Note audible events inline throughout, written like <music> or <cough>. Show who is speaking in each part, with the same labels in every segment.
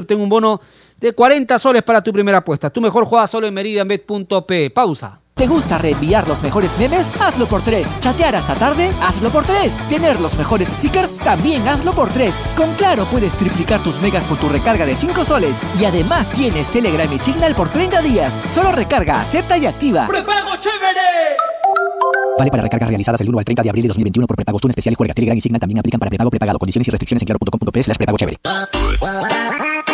Speaker 1: obtengo un bono de 40 soles para tu primera apuesta. Tu mejor juega solo en meridianbet.p. Pausa.
Speaker 2: ¿Te gusta reenviar los mejores memes? Hazlo por tres. ¿Chatear hasta tarde? Hazlo por tres. ¿Tener los mejores stickers? También hazlo por tres. Con Claro puedes triplicar tus megas con tu recarga de 5 soles. Y además tienes Telegram y Signal por 30 días. Solo recarga, acepta y activa.
Speaker 3: ¡Prepago chévere!
Speaker 2: Vale para recargas realizadas del 1 al 30 de abril de 2021 por prepagos. Tú especial y juega Telegram y Signal también aplican para prepago prepagado. Condiciones y restricciones en claro.com.p slash prepago chévere.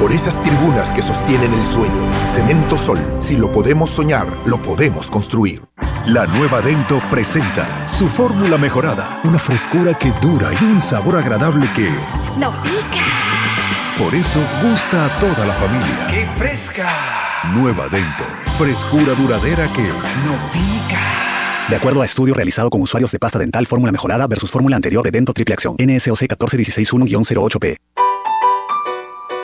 Speaker 4: Por esas tribunas que sostienen el sueño. Cemento Sol. Si lo podemos soñar, lo podemos construir.
Speaker 5: La nueva Dento presenta su fórmula mejorada, una frescura que dura y un sabor agradable que,
Speaker 6: ¡No pica!
Speaker 5: por eso, gusta a toda la familia.
Speaker 3: ¡Qué fresca!
Speaker 5: Nueva Dento, frescura duradera que,
Speaker 3: ¡No pica!
Speaker 2: De acuerdo a estudio realizado con usuarios de pasta dental fórmula mejorada versus fórmula anterior de Dento Triple Acción. NSOC 14161-08P.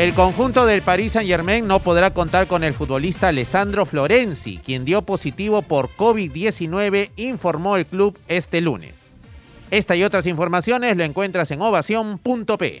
Speaker 1: El conjunto del Paris Saint-Germain no podrá contar con el futbolista Alessandro Florenzi, quien dio positivo por COVID-19, informó el club este lunes. Esta y otras informaciones lo encuentras en ovación.p.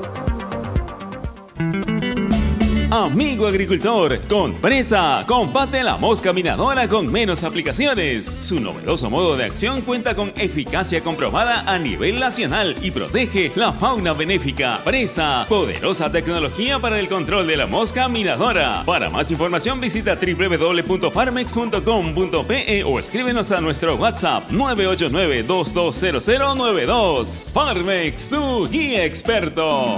Speaker 7: Amigo agricultor, con presa, combate la mosca minadora con menos aplicaciones. Su novedoso modo de acción cuenta con eficacia comprobada a nivel nacional y protege la fauna benéfica. Presa, poderosa tecnología para el control de la mosca minadora. Para más información visita www.farmex.com.pe o escríbenos a nuestro WhatsApp 989-220092. Farmex, tu guía experto.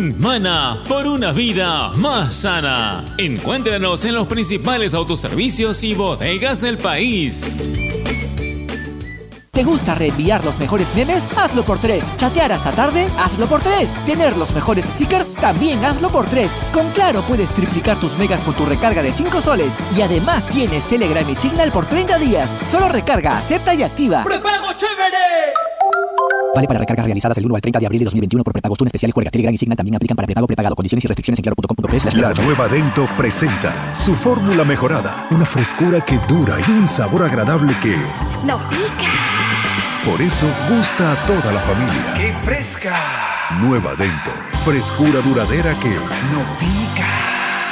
Speaker 7: Mana por una vida más sana. Encuéntranos en los principales autoservicios y bodegas del país.
Speaker 2: ¿Te gusta reenviar los mejores memes? Hazlo por 3. ¿Chatear hasta tarde? Hazlo por 3. ¿Tener los mejores stickers? También hazlo por 3. Con Claro puedes triplicar tus megas con tu recarga de 5 soles. Y además tienes Telegram y Signal por 30 días. Solo recarga, acepta y activa.
Speaker 3: ¡Prepago chévere!
Speaker 2: Vale para recargas realizadas del 1 al 30 de abril de 2021 por prepagos. Tun especial y juega Telegram y Signal también aplican para prepago prepagado. Condiciones y restricciones en claro.com.p.
Speaker 5: La nueva Dento presenta su fórmula mejorada. Una frescura que dura y un sabor agradable que...
Speaker 6: ¡No pica!
Speaker 5: Por eso gusta a toda la familia.
Speaker 3: ¡Qué fresca!
Speaker 5: Nueva Dento. Frescura duradera que...
Speaker 3: ¡No pica!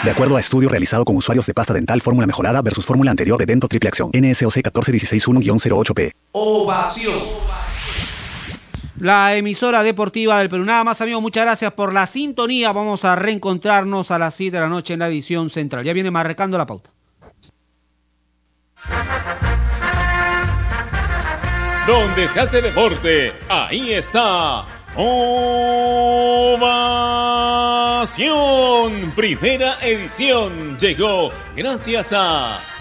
Speaker 8: De acuerdo a estudio realizado con usuarios de pasta dental fórmula mejorada versus fórmula anterior de Dento Triple Acción. NSOC 14161-08P.
Speaker 9: Ovación. La emisora deportiva del Perú. Nada más, amigos, muchas gracias por la sintonía. Vamos a reencontrarnos a las 7 de la noche en la edición central. Ya viene marcando la pauta.
Speaker 7: Donde se hace deporte, ahí está. Ovación. Primera edición llegó gracias a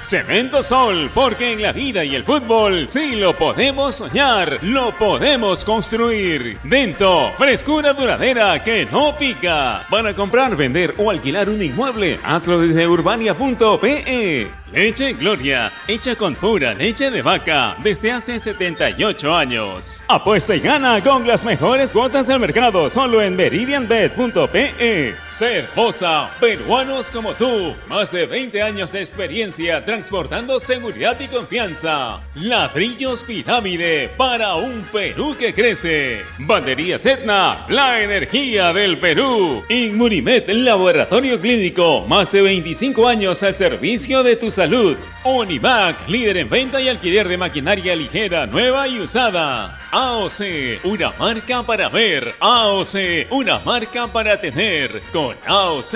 Speaker 7: Cemento Sol, porque en la vida y el fútbol sí lo podemos soñar, lo podemos construir. Dento, frescura duradera que no pica. Para comprar, vender o alquilar un inmueble, hazlo desde urbania.pe. Leche Gloria, hecha con pura leche de vaca desde hace 78 años. Apuesta y gana con las mejores cuotas del mercado solo en meridianbet.pe. Cervosa, peruanos como tú, más de 20 años de experiencia transportando seguridad y confianza. Ladrillos Pirámide para un Perú que crece. Bandería Etna, la energía del Perú. Inmunimed, laboratorio clínico, más de 25 años al servicio de tus salud. Onivac, líder en venta y alquiler de maquinaria ligera, nueva y usada. AOC, una marca para ver. AOC, una marca para tener. Con AOC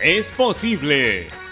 Speaker 7: es posible.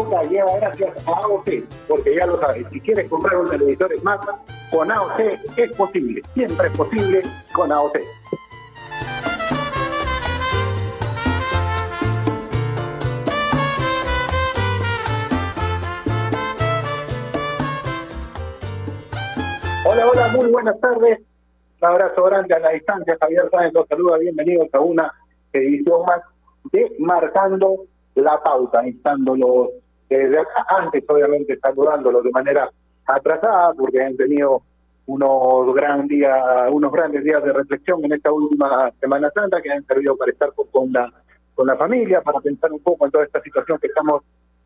Speaker 10: Lleva gracias a AOC, porque ya lo sabes, si quieres comprar un televisor Smart, con AOC es posible, siempre es posible con AOC. Hola, hola, muy buenas tardes. Un abrazo grande a la distancia. Javier Sáenz los saluda. Bienvenidos a una edición más de marcando la pauta, instándolos desde acá, antes obviamente saludándolos de manera atrasada, porque han tenido unos gran día, unos grandes días de reflexión en esta última Semana Santa que han servido para estar con, con la con la familia, para pensar un poco en toda esta situación que estamos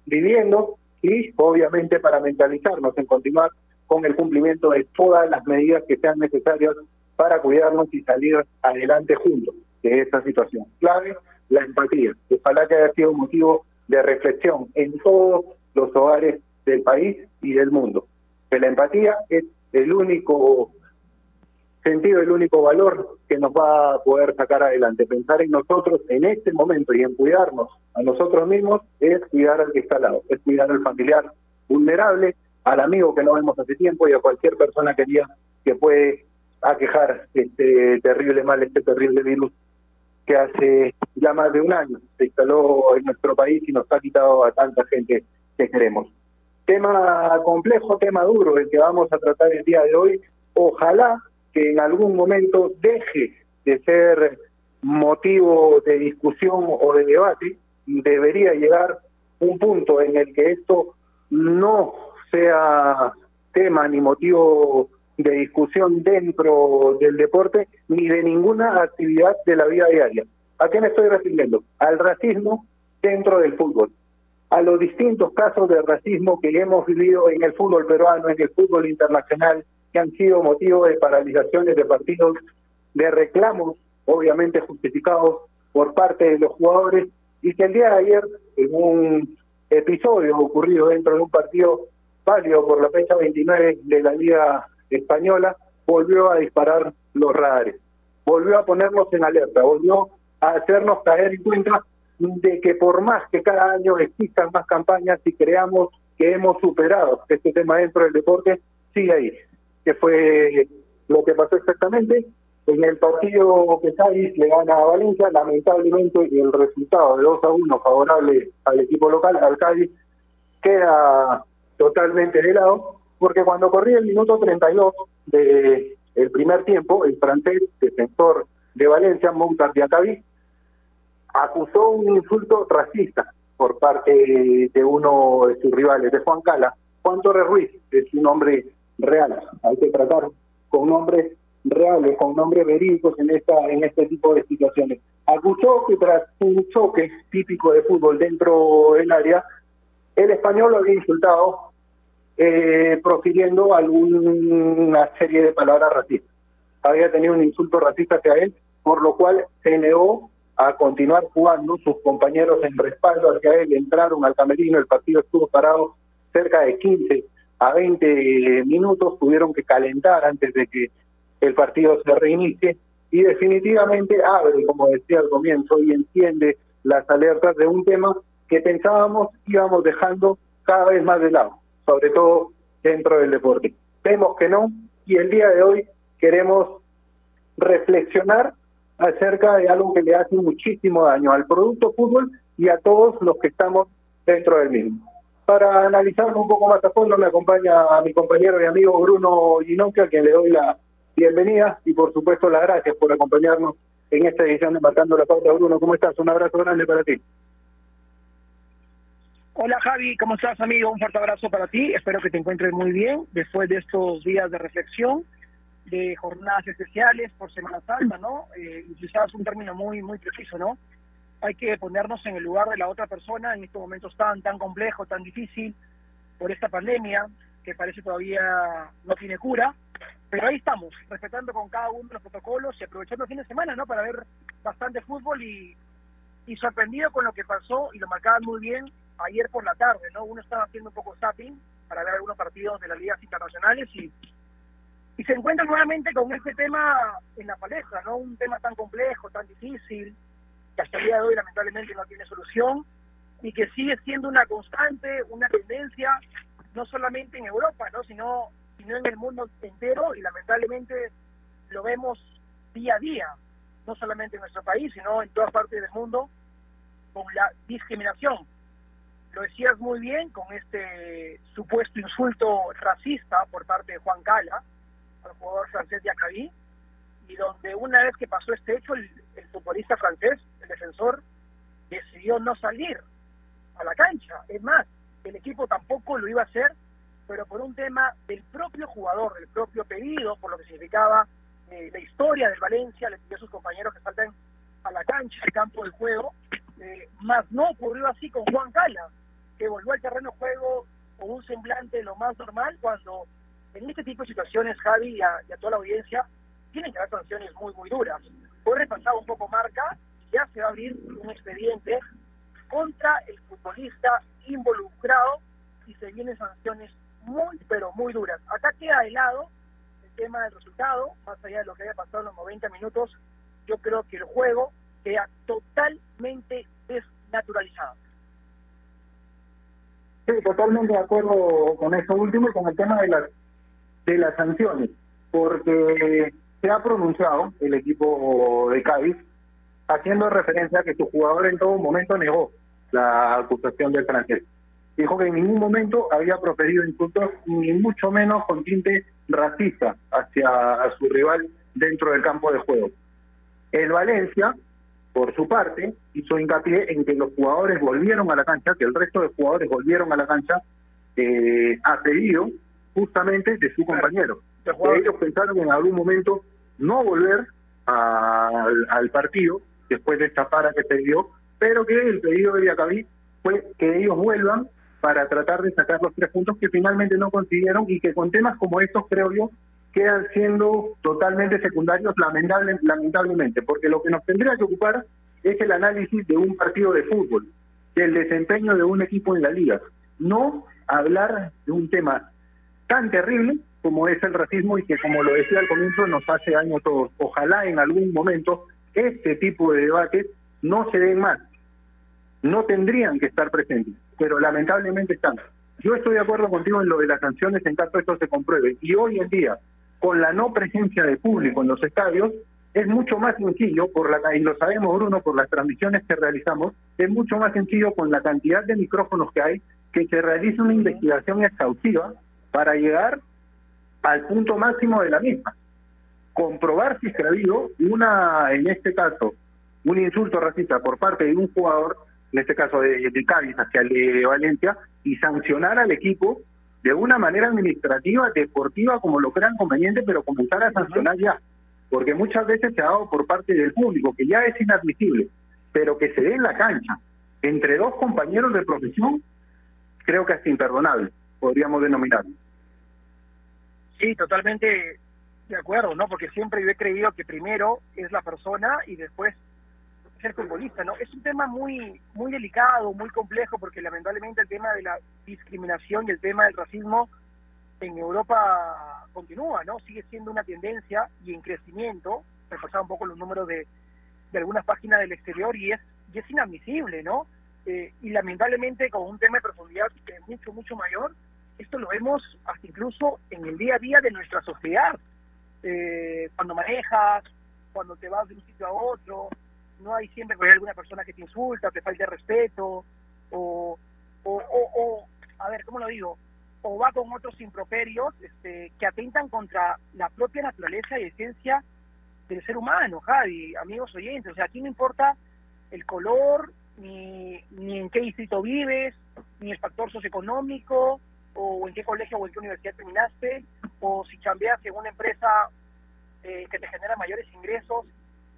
Speaker 10: viviendo y obviamente para mentalizarnos en continuar con el cumplimiento de todas las medidas que sean necesarias para cuidarnos y salir adelante juntos de esta situación. Clave, la empatía. Ojalá que haya sido un motivo de reflexión en todos los hogares del país y del mundo. Que la empatía es el único sentido, el único valor que nos va a poder sacar adelante. Pensar en nosotros en este momento y en cuidarnos a nosotros mismos es cuidar al que está al lado, es cuidar al familiar vulnerable, al amigo que no vemos hace tiempo y a cualquier persona querida que puede aquejar este terrible mal, este terrible virus que hace ya más de un año se instaló en nuestro país y nos ha quitado a tanta gente que queremos. Tema complejo, tema duro, el que vamos a tratar el día de hoy. Ojalá que en algún momento deje de ser motivo de discusión o de debate, debería llegar un punto en el que esto no sea tema ni motivo de discusión dentro del deporte ni de ninguna actividad de la vida diaria. ¿A qué me estoy refiriendo? Al racismo dentro del fútbol, a los distintos casos de racismo que hemos vivido en el fútbol peruano, en el fútbol internacional, que han sido motivo de paralizaciones de partidos, de reclamos, obviamente justificados por parte de los jugadores, y que el día de ayer, en un episodio ocurrido dentro de un partido válido por la fecha 29 de la Liga Española, volvió a disparar los radares, volvió a ponernos en alerta, volvió a hacernos caer en cuenta de que por más que cada año existan más campañas y creamos que hemos superado este tema dentro del deporte, sigue ahí. Que fue lo que pasó exactamente en el partido que Cádiz le gana a Valencia, lamentablemente el resultado de 2 a 1 favorable al equipo local, al Cádiz, queda totalmente de lado, porque cuando corría el minuto 32 de el primer tiempo, el francés defensor de Valencia, Montar Diacabí, acusó un insulto racista por parte de uno de sus rivales, de Juan Cala. Juan Torres Ruiz es un hombre real, hay que tratar con nombres reales, con nombres verídicos en esta en este tipo de situaciones. Acusó que tras un choque típico de fútbol dentro del área, el español lo había insultado eh, profiriendo alguna serie de palabras racistas. Había tenido un insulto racista hacia él, por lo cual se negó a continuar jugando. Sus compañeros en respaldo hacia él entraron al camerino, el partido estuvo parado cerca de 15 a 20 minutos, tuvieron que calentar antes de que el partido se reinicie y definitivamente abre, como decía al comienzo, y enciende las alertas de un tema que pensábamos íbamos dejando cada vez más de lado, sobre todo dentro del deporte. Vemos que no y el día de hoy queremos reflexionar acerca de algo que le hace muchísimo daño al producto fútbol y a todos los que estamos dentro del mismo. Para analizarlo un poco más a fondo me acompaña a mi compañero y amigo Bruno Ginocchia, a quien le doy la bienvenida y por supuesto las gracias por acompañarnos en esta edición de Marcando la Pauta. Bruno, ¿cómo estás? Un abrazo grande para ti.
Speaker 11: Hola Javi, ¿cómo estás amigo? Un fuerte abrazo para ti. Espero que te encuentres muy bien después de estos días de reflexión de jornadas especiales por Semana Santa, ¿no? Eh, quizás un término muy, muy preciso, ¿no? Hay que ponernos en el lugar de la otra persona en estos momentos tan, tan complejo, tan difícil, por esta pandemia, que parece todavía no tiene cura, pero ahí estamos, respetando con cada uno los protocolos y aprovechando el fin de semana, ¿no? Para ver bastante fútbol y, y sorprendido con lo que pasó, y lo marcaban muy bien ayer por la tarde, ¿no? Uno estaba haciendo un poco zapping para ver algunos partidos de las ligas internacionales y y se encuentra nuevamente con este tema en la palestra, ¿no? Un tema tan complejo, tan difícil, que hasta el día de hoy lamentablemente no tiene solución y que sigue siendo una constante, una tendencia, no solamente en Europa, ¿no? Sino, sino en el mundo entero y lamentablemente lo vemos día a día, no solamente en nuestro país, sino en todas partes del mundo, con la discriminación. Lo decías muy bien con este supuesto insulto racista por parte de Juan Cala, al jugador francés de Acabí, y donde una vez que pasó este hecho, el, futbolista francés, el defensor decidió no salir a la cancha. Es más, el equipo tampoco lo iba a hacer, pero por un tema del propio jugador, del propio pedido, por lo que significaba eh, la historia del Valencia, le pidió a sus compañeros que salten a la cancha, al campo de juego, eh, más no ocurrió así con Juan Cala, que volvió al terreno de juego con un semblante lo más normal cuando en este tipo de situaciones, Javi y a, toda la audiencia, tienen que haber sanciones muy, muy duras. Hoy repasado un poco marca, ya se va a abrir un expediente contra el futbolista involucrado y se vienen sanciones muy, pero muy duras. Acá queda helado el tema del resultado, más allá de lo que haya pasado en los 90 minutos, yo creo que el juego queda totalmente desnaturalizado.
Speaker 10: Sí, totalmente de acuerdo con eso último y con el tema de las de las sanciones, porque se ha pronunciado el equipo de Cádiz haciendo referencia a que su jugador en todo momento negó la acusación del francés. Dijo que en ningún momento había proferido insultos, ni mucho menos con tinte racista hacia su rival dentro del campo de juego. El Valencia, por su parte, hizo hincapié en que los jugadores volvieron a la cancha, que el resto de jugadores volvieron a la cancha eh, a pedido justamente de su compañero. ellos pensaron en algún momento no volver al, partido después de esta para que perdió, pero que el pedido de Viacabí fue que ellos vuelvan para tratar de sacar los tres puntos que finalmente no consiguieron y que con temas como estos, creo yo, quedan siendo totalmente secundarios lamentable, lamentablemente, porque lo que nos tendría que ocupar es el análisis de un partido de fútbol, del desempeño de un equipo en la liga, no hablar de un tema tan terrible como es el racismo y que, como lo decía al comienzo, nos hace daño a todos. Ojalá en algún momento este tipo de debates no se den más. No tendrían que estar presentes, pero lamentablemente están. Yo estoy de acuerdo contigo en lo de las sanciones en caso esto se compruebe. Y hoy en día, con la no presencia de público en los estadios, es mucho más sencillo, por la, y lo sabemos Bruno, por las transmisiones que realizamos, es mucho más sencillo con la cantidad de micrófonos que hay, que se realice una investigación exhaustiva para llegar al punto máximo de la misma. Comprobar si se ha habido una, en este caso, un insulto racista por parte de un jugador, en este caso de, de Cádiz hacia el de Valencia, y sancionar al equipo de una manera administrativa, deportiva, como lo crean conveniente, pero comenzar a sancionar ya. Porque muchas veces se ha dado por parte del público, que ya es inadmisible, pero que se dé en la cancha entre dos compañeros de profesión, creo que es imperdonable, podríamos denominarlo.
Speaker 11: Sí, totalmente de acuerdo, ¿no? Porque siempre yo he creído que primero es la persona y después ser futbolista, ¿no? Es un tema muy muy delicado, muy complejo, porque lamentablemente el tema de la discriminación y el tema del racismo en Europa continúa, ¿no? Sigue siendo una tendencia y en crecimiento. Repasaba un poco los números de, de algunas páginas del exterior y es, y es inadmisible, ¿no? Eh, y lamentablemente con un tema de profundidad mucho, mucho mayor, esto lo vemos hasta incluso en el día a día de nuestra sociedad. Eh, cuando manejas, cuando te vas de un sitio a otro, no hay siempre que hay alguna persona que te insulta, te falta respeto, o, o, o, a ver, ¿cómo lo digo? O va con otros improperios este, que atentan contra la propia naturaleza y esencia del ser humano, Javi, amigos oyentes. O sea, aquí no importa el color, ni, ni en qué distrito vives, ni el factor socioeconómico, o en qué colegio o en qué universidad terminaste, o si cambias en una empresa eh, que te genera mayores ingresos.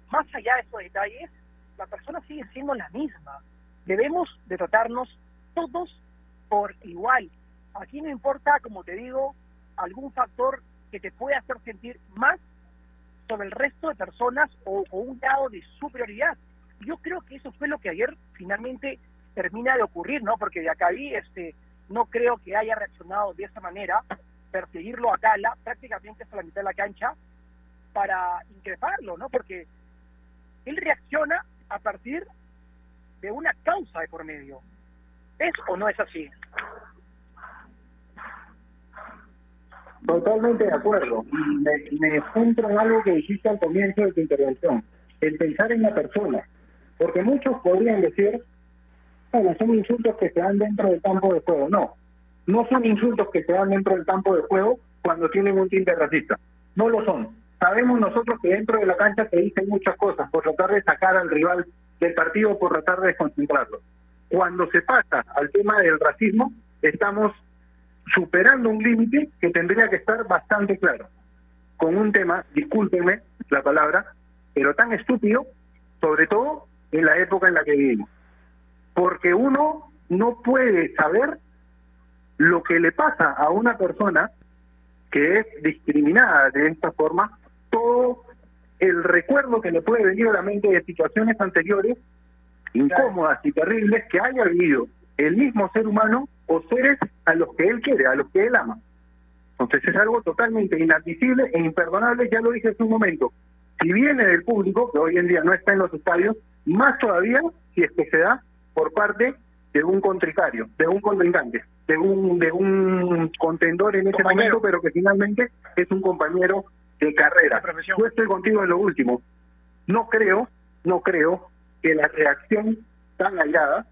Speaker 11: Más allá de estos detalles, la persona sigue siendo la misma. Debemos de tratarnos todos por igual. Aquí no importa, como te digo, algún factor que te pueda hacer sentir más sobre el resto de personas o, o un grado de superioridad. Yo creo que eso fue lo que ayer finalmente termina de ocurrir, ¿no? Porque de acá vi este, no creo que haya reaccionado de esa manera, perseguirlo a Cala, prácticamente hasta la mitad de la cancha, para increparlo, ¿no? Porque él reacciona a partir de una causa de por medio. ¿Es o no es así?
Speaker 10: Totalmente de acuerdo. Me, me centro en algo que dijiste al comienzo de tu intervención, el pensar en la persona. Porque muchos podrían decir, bueno, son insultos que se dan dentro del campo de juego. No, no son insultos que se dan dentro del campo de juego cuando tienen un tinte racista. No lo son. Sabemos nosotros que dentro de la cancha se dicen muchas cosas por tratar de sacar al rival del partido por tratar de desconcentrarlo. Cuando se pasa al tema del racismo, estamos superando un límite que tendría que estar bastante claro. Con un tema, discúlpenme la palabra, pero tan estúpido, sobre todo en la época en la que vivimos. Porque uno no puede saber lo que le pasa a una persona que es discriminada de esta forma, todo el recuerdo que le puede venir a la mente de situaciones anteriores, incómodas y terribles, que haya vivido el mismo ser humano o seres a los que él quiere, a los que él ama. Entonces es algo totalmente inadmisible e imperdonable, ya lo dije hace un momento. Si viene del público, que hoy en día no está en los estadios, más todavía si es que se da por parte de un contricario, de un contrincante, de un de un contendor en ese momento, pero que finalmente es un compañero de carrera. Yo estoy contigo en lo último. No creo, no creo que la reacción tan airada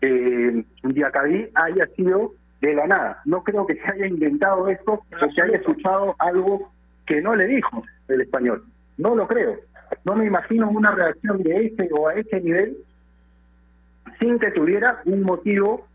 Speaker 10: eh, Diacabí haya sido de la nada. No creo que se haya inventado esto o que haya escuchado algo que no le dijo el español. No lo creo. No me imagino una reacción de ese o a ese nivel sin que tuviera un motivo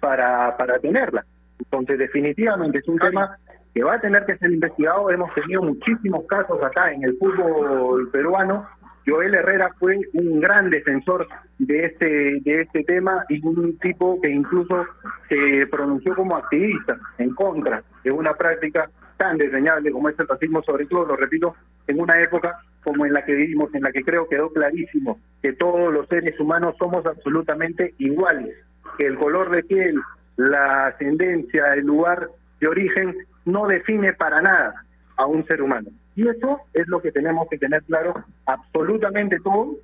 Speaker 10: para, para tenerla. Entonces, definitivamente es un tema que va a tener que ser investigado. Hemos tenido muchísimos casos acá en el fútbol peruano Joel Herrera fue un gran defensor de este de este tema y un tipo que incluso se pronunció como activista en contra de una práctica tan desdeñable como es el racismo, sobre todo, lo repito, en una época como en la que vivimos, en la que creo quedó clarísimo que todos los seres humanos somos absolutamente iguales, que el color de piel, la ascendencia, el lugar de origen no define para nada a un ser humano. Y eso es lo que tenemos que tener claro absolutamente todo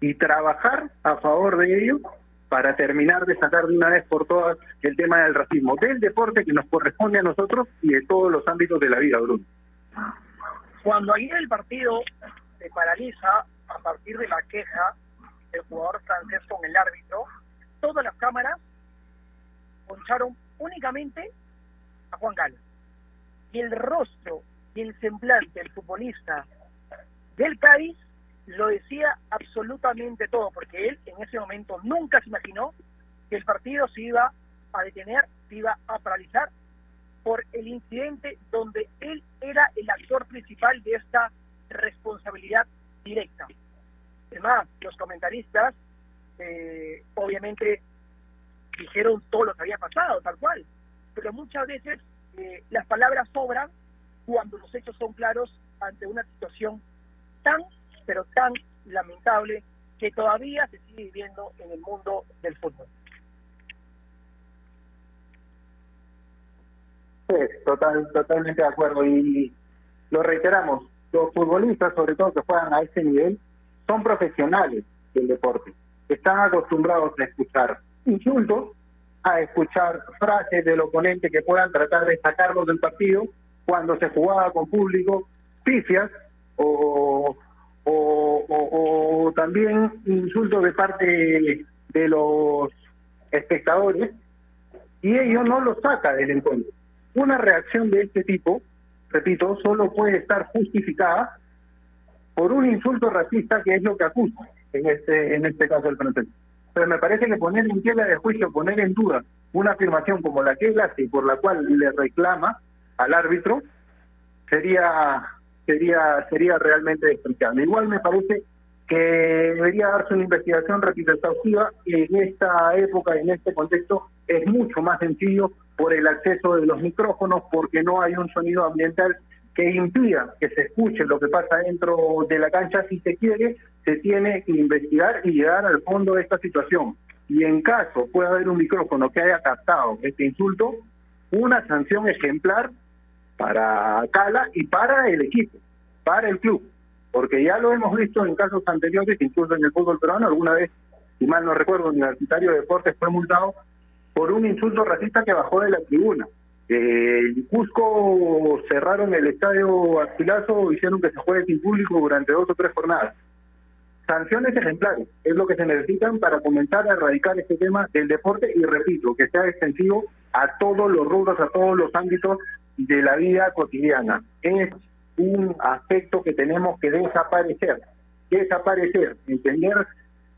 Speaker 10: y trabajar a favor de ello para terminar de sacar de una vez por todas el tema del racismo, del deporte que nos corresponde a nosotros y de todos los ámbitos de la vida, Bruno.
Speaker 11: Cuando ayer el partido se paraliza a partir de la queja del jugador francés con el árbitro, todas las cámaras poncharon únicamente a Juan Galo. El rostro y el semblante del futbolista del Cádiz lo decía absolutamente todo, porque él en ese momento nunca se imaginó que el partido se iba a detener, se iba a paralizar por el incidente donde él era el actor principal de esta responsabilidad directa. Además, los comentaristas eh, obviamente dijeron todo lo que había pasado, tal cual, pero muchas veces eh, las palabras sobran cuando los hechos son claros ante una situación tan, pero tan lamentable que todavía se sigue viviendo en el mundo del fútbol.
Speaker 10: Sí, total, totalmente de acuerdo. Y lo reiteramos, los futbolistas, sobre todo que juegan a ese nivel, son profesionales del deporte. Están acostumbrados a escuchar insultos, a escuchar frases del oponente que puedan tratar de sacarlos del partido cuando se jugaba con público, pifias o, también insultos de parte de los espectadores y ello no lo saca del encuentro. Una reacción de este tipo, repito, solo puede estar justificada por un insulto racista que es lo que acusa en este en este caso el francés. Pero me parece que poner en tela de juicio, poner en duda una afirmación como la que él hace y por la cual le reclama al árbitro sería sería sería realmente despreciable. Igual me parece que debería darse una investigación repito exhaustiva en esta época, en este contexto, es mucho más sencillo por el acceso de los micrófonos, porque no hay un sonido ambiental que impida que se escuche lo que pasa dentro de la cancha. Si se quiere, se tiene que investigar y llegar al fondo de esta situación. Y en caso pueda haber un micrófono que haya captado este insulto, una sanción ejemplar para Cala y para el equipo, para el club, porque ya lo hemos visto en casos anteriores, incluso en el fútbol peruano, alguna vez, si mal no recuerdo, Universitario de Deportes fue multado por un insulto racista que bajó de la tribuna. Eh, en Cusco cerraron el estadio Astilazo, hicieron que se juegue sin público durante dos o tres jornadas. Sanciones ejemplares es lo que se necesitan para comenzar a erradicar este tema del deporte y repito, que sea extensivo a todos los rubros, a todos los ámbitos de la vida cotidiana. Es un aspecto que tenemos que desaparecer. Desaparecer, entender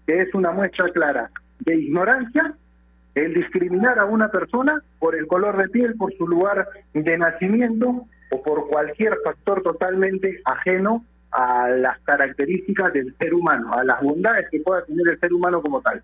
Speaker 10: que es una muestra clara de ignorancia el discriminar a una persona por el color de piel, por su lugar de nacimiento o por cualquier factor totalmente ajeno a las características del ser humano, a las bondades que pueda tener el ser humano como tal.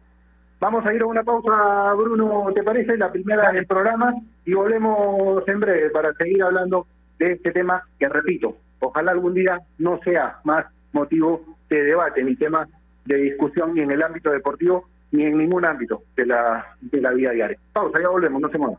Speaker 10: Vamos a ir a una pausa, Bruno, ¿te parece? La primera del programa y volvemos en breve para seguir hablando de este tema que, repito, ojalá algún día no sea más motivo de debate ni tema de discusión ni en el ámbito deportivo ni en ningún ámbito de la, de la vida diaria. Pausa, ya volvemos, no se muevan.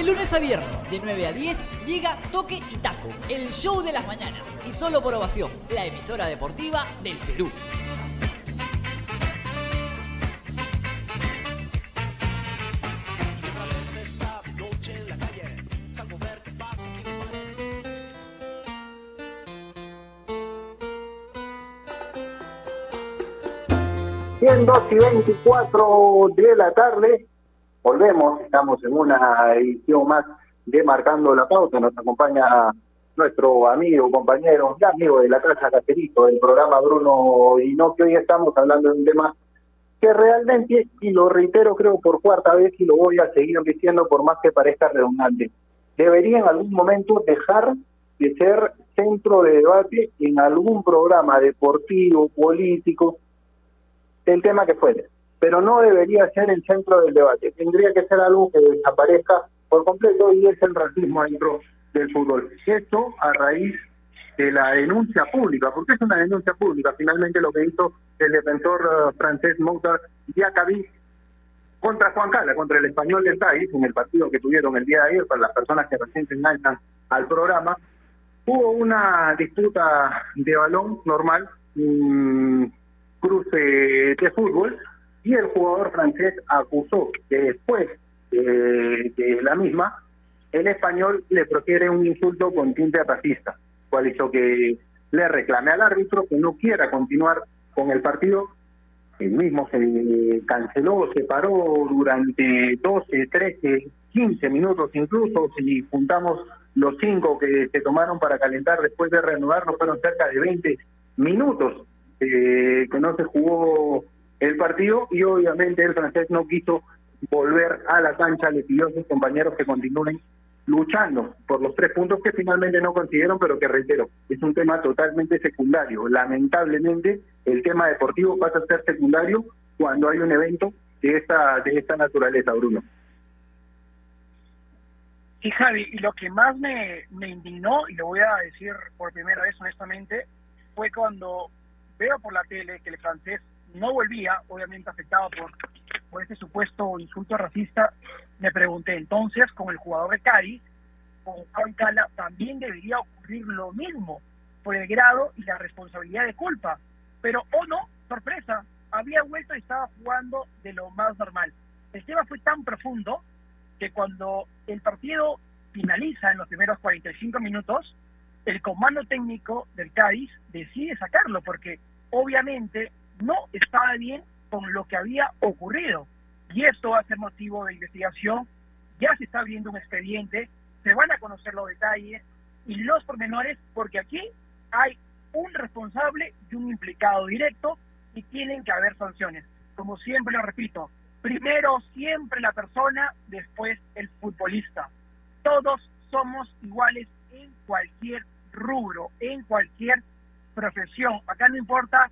Speaker 12: De lunes a viernes, de 9 a 10, llega Toque y Taco, el show de las mañanas. Y solo por ovación, la emisora deportiva del Perú.
Speaker 10: Siendo y 24 de la tarde, volvemos, estamos en una edición más de Marcando la Pauta, nos acompaña nuestro amigo, compañero, ya amigo de la casa Cacerito, del programa Bruno y no que hoy estamos hablando de un tema que realmente, y lo reitero creo por cuarta vez y lo voy a seguir diciendo por más que parezca redundante, debería en algún momento dejar de ser centro de debate en algún programa deportivo, político, del tema que fuere pero no debería ser el centro del debate. Tendría que ser algo que desaparezca por completo y es el racismo dentro del fútbol. Esto a raíz de la denuncia pública, porque es una denuncia pública, finalmente lo que hizo el defensor uh, francés Moutar Diakabi contra Juan Cala, contra el español del país, en el partido que tuvieron el día de ayer, para las personas que recién se enganchan al programa, hubo una disputa de balón normal, un cruce de fútbol, y el jugador francés acusó que después de, la misma, el español le profiere un insulto con tinte racista, cual hizo que le reclame al árbitro que no quiera continuar con el partido. El mismo se canceló, se paró durante 12, 13, 15 minutos incluso. Si juntamos los cinco que se tomaron para calentar después de reanudarlo, fueron cerca de 20 minutos eh, que no se jugó el partido y obviamente el francés no quiso volver a la cancha, le pidió a sus compañeros que continúen luchando por los tres puntos que finalmente no consiguieron, pero que reitero, es un tema totalmente secundario. Lamentablemente, el tema deportivo pasa a ser secundario cuando hay un evento de esta, de esta naturaleza, Bruno.
Speaker 11: Sí, Javi, y lo que más me, me indignó, y lo voy a decir por primera vez honestamente, fue cuando veo por la tele que el francés no volvía, obviamente afectado por, por ese supuesto insulto racista, me pregunté entonces con el jugador de Cádiz, con Juan Cala, también debería ocurrir lo mismo por el grado y la responsabilidad de culpa. Pero, oh no, sorpresa, había vuelto y estaba jugando de lo más normal. El tema fue tan profundo que cuando el partido finaliza en los primeros 45 minutos, el comando técnico del Cádiz decide sacarlo porque obviamente no estaba bien con lo que había ocurrido. Y esto va a ser motivo de investigación. Ya se está abriendo un expediente, se van a conocer los detalles y los pormenores, porque aquí hay un responsable y un implicado directo y tienen que haber sanciones. Como siempre lo repito, primero siempre la persona, después el futbolista. Todos somos iguales en cualquier rubro, en cualquier profesión. Acá no importa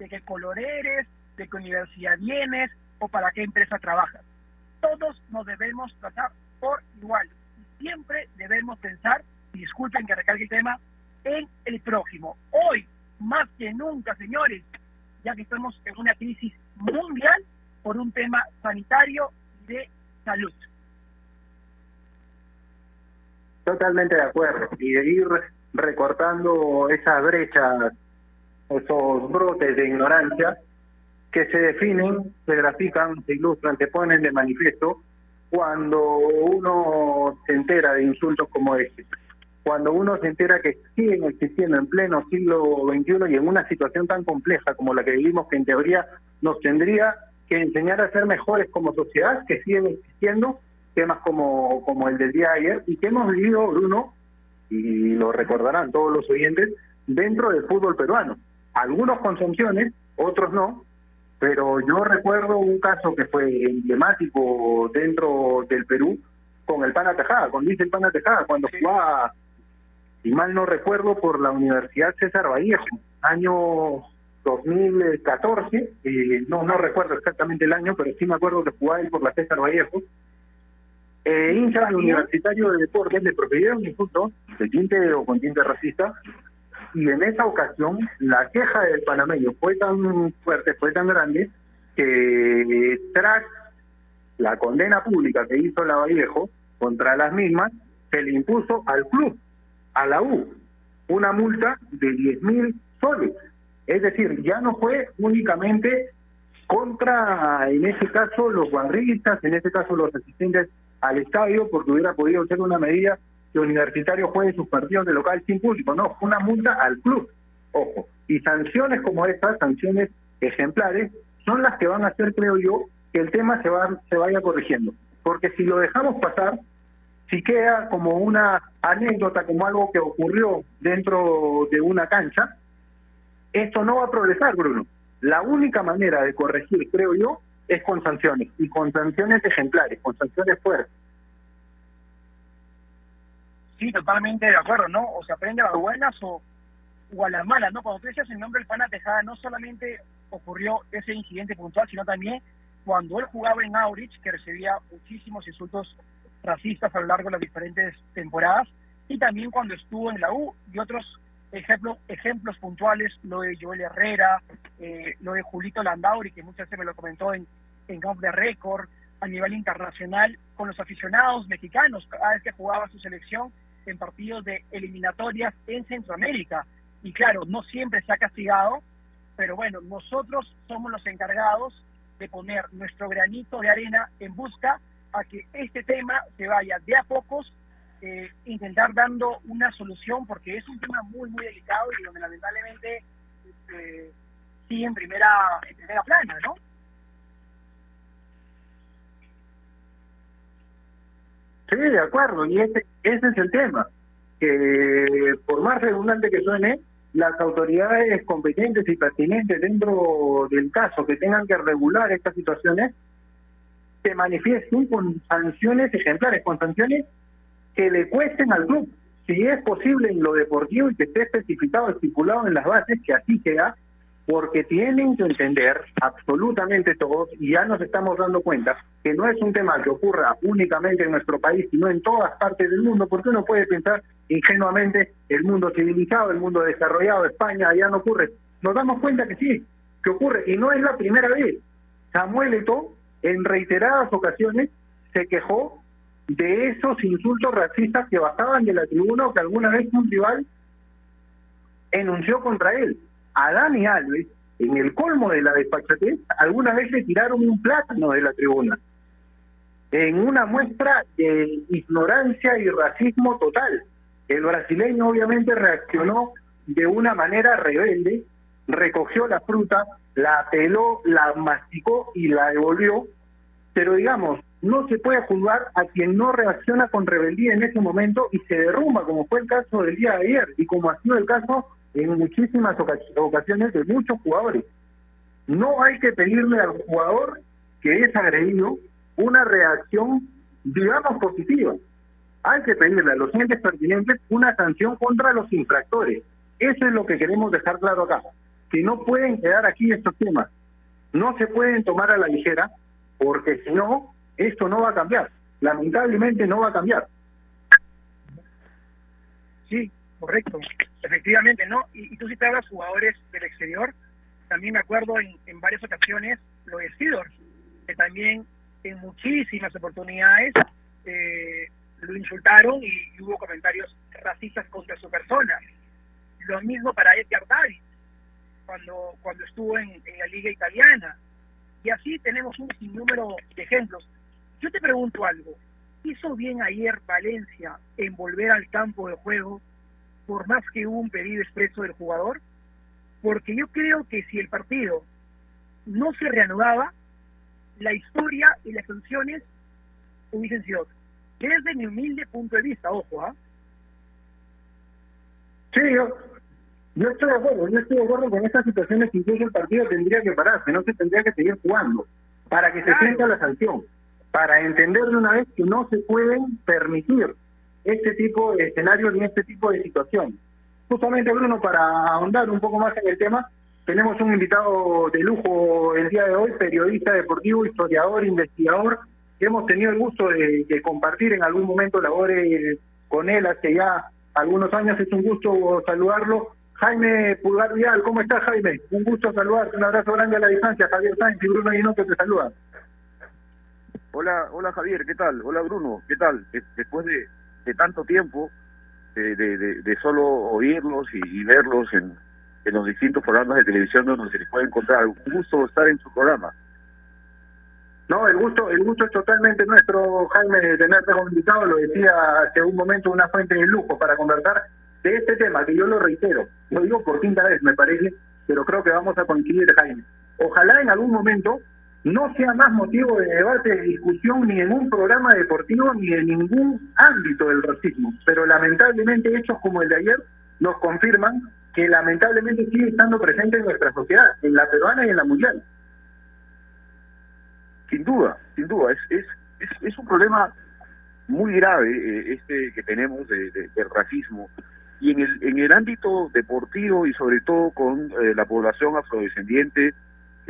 Speaker 11: de qué color eres, de qué universidad vienes o para qué empresa trabajas. Todos nos debemos tratar por igual. Siempre debemos pensar, y disculpen que recalque el tema, en el prójimo. Hoy, más que nunca, señores, ya que estamos en una crisis mundial por un tema sanitario y de salud.
Speaker 10: Totalmente de acuerdo. Y de ir recortando esas brechas, esos brotes de ignorancia que se definen, se grafican, se ilustran, se ponen de manifiesto cuando uno se entera de insultos como este. Cuando uno se entera que siguen existiendo en pleno siglo XXI y en una situación tan compleja como la que vivimos, que en teoría nos tendría que enseñar a ser mejores como sociedad, que siguen existiendo temas como, como el del día de ayer y que hemos vivido, Bruno, y lo recordarán todos los oyentes, dentro del fútbol peruano. Algunos con sanciones, otros no, pero yo recuerdo un caso que fue emblemático dentro del Perú con el Pana Tejada, con Luis el Pana Tejada, cuando jugaba, si mal no recuerdo, por la Universidad César Vallejo, año 2014, eh, no no recuerdo exactamente el año, pero sí me acuerdo que jugaba él por la César Vallejo, eh, hincha del Universitario de Deportes le profirieron un insulto de tinte o con tinte racista y en esa ocasión la queja del panameño fue tan fuerte, fue tan grande, que tras la condena pública que hizo la Vallejo contra las mismas, se le impuso al club, a la U, una multa de 10 mil soles. Es decir, ya no fue únicamente contra, en ese caso, los guarristas, en ese caso los asistentes al estadio, porque hubiera podido ser una medida que Universitario juegue sus partidos de local sin público. No, fue una multa al club. Ojo. Y sanciones como estas, sanciones ejemplares, son las que van a hacer, creo yo, que el tema se, va, se vaya corrigiendo. Porque si lo dejamos pasar, si queda como una anécdota, como algo que ocurrió dentro de una cancha, esto no va a progresar, Bruno. La única manera de corregir, creo yo, es con sanciones, y con sanciones ejemplares, con sanciones fuertes.
Speaker 11: Sí, totalmente de acuerdo, ¿no? O se aprende a las buenas o, o a las malas, ¿no? Cuando tú decías el nombre del pana Tejada, no solamente ocurrió ese incidente puntual, sino también cuando él jugaba en Aurich, que recibía muchísimos insultos racistas a lo largo de las diferentes temporadas, y también cuando estuvo en la U, y otros ejemplos ejemplos puntuales, lo de Joel Herrera, eh, lo de Julito Landauri, que muchas veces me lo comentó en, en Camp de Récord, a nivel internacional, con los aficionados mexicanos, cada vez que jugaba su selección, en partidos de eliminatorias en Centroamérica. Y claro, no siempre se ha castigado, pero bueno, nosotros somos los encargados de poner nuestro granito de arena en busca a que este tema se vaya de a pocos, eh, intentar dando una solución, porque es un tema muy, muy delicado y donde lamentablemente eh, sigue primera, en primera plana, ¿no?
Speaker 10: Sí, de acuerdo, y ese, ese es el tema, que por más redundante que suene, las autoridades competentes y pertinentes dentro del caso que tengan que regular estas situaciones se manifiesten con sanciones ejemplares, con sanciones que le cuesten al club. Si es posible en lo deportivo y que esté especificado, estipulado en las bases, que así sea, porque tienen que entender absolutamente todos, y ya nos estamos dando cuenta, que no es un tema que ocurra únicamente en nuestro país, sino en todas partes del mundo, porque uno puede pensar ingenuamente el mundo civilizado, el mundo desarrollado, España, allá no ocurre. Nos damos cuenta que sí, que ocurre, y no es la primera vez. Samuel Eto'o, en reiteradas ocasiones, se quejó de esos insultos racistas que bajaban de la tribuna o que alguna vez un rival enunció contra él a Dani Alves, en el colmo de la despachatez, alguna vez le tiraron un plátano de la tribuna, en una muestra de ignorancia y racismo total. El brasileño obviamente reaccionó de una manera rebelde, recogió la fruta, la peló, la masticó y la devolvió, pero digamos, no se puede juzgar a quien no reacciona con rebeldía en ese momento y se derrumba, como fue el caso del día de ayer y como ha sido el caso en muchísimas ocasiones de muchos jugadores. No hay que pedirle al jugador que es agredido una reacción, digamos, positiva. Hay que pedirle a los entes pertinentes una sanción contra los infractores. Eso es lo que queremos dejar claro acá, que no pueden quedar aquí estos temas. no se pueden tomar a la ligera, porque si no, esto no va a cambiar. Lamentablemente no va a cambiar.
Speaker 11: Sí, correcto. Efectivamente, ¿no? Y, y tú citabas jugadores del exterior. También me acuerdo en, varias ocasiones lo de Sidor, que también en muchísimas oportunidades eh, lo insultaron y, y hubo comentarios racistas contra su persona. Lo mismo para Edgar Davis, cuando, cuando estuvo en, en la liga italiana. Y así tenemos un sinnúmero de ejemplos. Yo te pregunto algo. ¿Hizo bien ayer Valencia en volver al campo de juego por más que hubo un pedido expreso del jugador? Porque yo creo que si el partido no se reanudaba, la historia y las soluciones hubiesen sido otras. Desde mi humilde punto de vista, ojo, ¿ah?
Speaker 10: Sí, yo, yo estoy de acuerdo, yo estoy de acuerdo con estas situaciones que incluso el partido tendría que pararse, no se tendría que seguir jugando, para que se sienta la sanción, para entender de una vez que no se pueden permitir este tipo de escenarios ni este tipo de situaciones. Justamente, Bruno, para ahondar un poco más en el tema, tenemos un invitado de lujo el día de hoy, periodista deportivo, historiador, investigador, que hemos tenido el gusto de, compartir en algún momento labores con él hace ya algunos años. Es un gusto saludarlo. Jaime Pulgar Vial, ¿cómo estás, Jaime? Un gusto saludarte, un abrazo grande a la distancia. Javier Sáenz y Bruno Guinoto te saludan.
Speaker 13: Hola, hola Javier, ¿qué tal? Hola Bruno, ¿qué tal? De- Después de, de tanto tiempo de, de, solo oírlos y, y verlos en, en los distintos programas de televisión donde se les puede encontrar, un gusto estar en su programa.
Speaker 10: No, el gusto, el gusto es totalmente nuestro, Jaime, de tenerte como invitado. Lo decía hace un momento una fuente de lujo para conversar de este tema, que yo lo reitero. Lo digo por quinta vez, me parece, pero creo que vamos a coincidir, Jaime. Ojalá en algún momento no sea más motivo de debate, de discusión, ni en un programa deportivo, ni en ningún ámbito del racismo. Pero lamentablemente hechos como el de ayer nos confirman que lamentablemente sigue estando presente en nuestra sociedad, en la peruana y en la mundial.
Speaker 13: Sin duda, sin duda, es, es, es, un problema muy grave eh, este que tenemos de- del racismo. Y en el, en el ámbito deportivo y sobre todo con eh, la población afrodescendiente,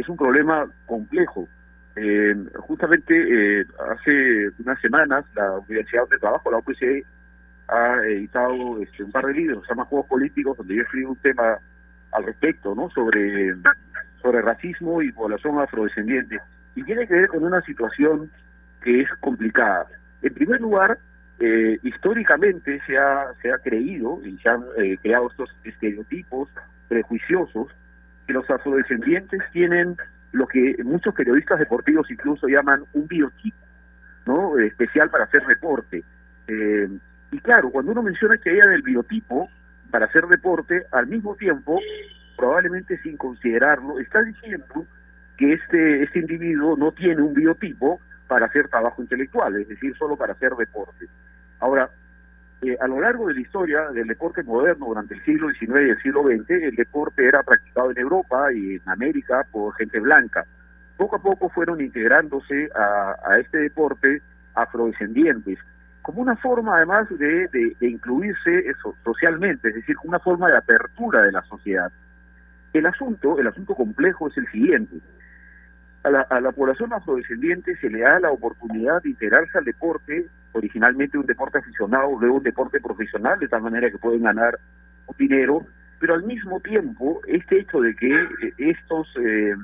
Speaker 13: es un problema complejo. Eh, justamente eh, hace unas semanas la Universidad de Trabajo, la UPC, ha editado este, un par de libros, se llama Juegos Políticos, donde yo escribo un tema al respecto, ¿no? Sobre, sobre racismo y población afrodescendiente. Y tiene que ver con una situación que es complicada. En primer lugar, eh, históricamente se ha, se ha creído y se han eh, creado estos estereotipos prejuiciosos que los afrodescendientes tienen lo que muchos periodistas deportivos incluso llaman un biotipo, ¿no? Especial para hacer reporte. Eh, y claro, cuando uno menciona que haya del biotipo para hacer deporte, al mismo tiempo, probablemente sin considerarlo, está diciendo que este, este individuo no tiene un biotipo para hacer trabajo intelectual, es decir, solo para hacer deporte. Ahora, eh, a lo largo de la historia del deporte moderno durante el siglo XIX y el siglo XX, el deporte era practicado en Europa y en América por gente blanca. Poco a poco fueron integrándose a, este deporte afrodescendientes, como una forma además de, incluirse eso, socialmente, es decir, una forma de apertura de la sociedad. El asunto, el asunto complejo es el siguiente. A la, a la población afrodescendiente se le da la oportunidad de integrarse al deporte, originalmente un deporte aficionado, luego un deporte profesional, de tal manera que pueden ganar dinero, pero al mismo tiempo este hecho de que eh, estos eh,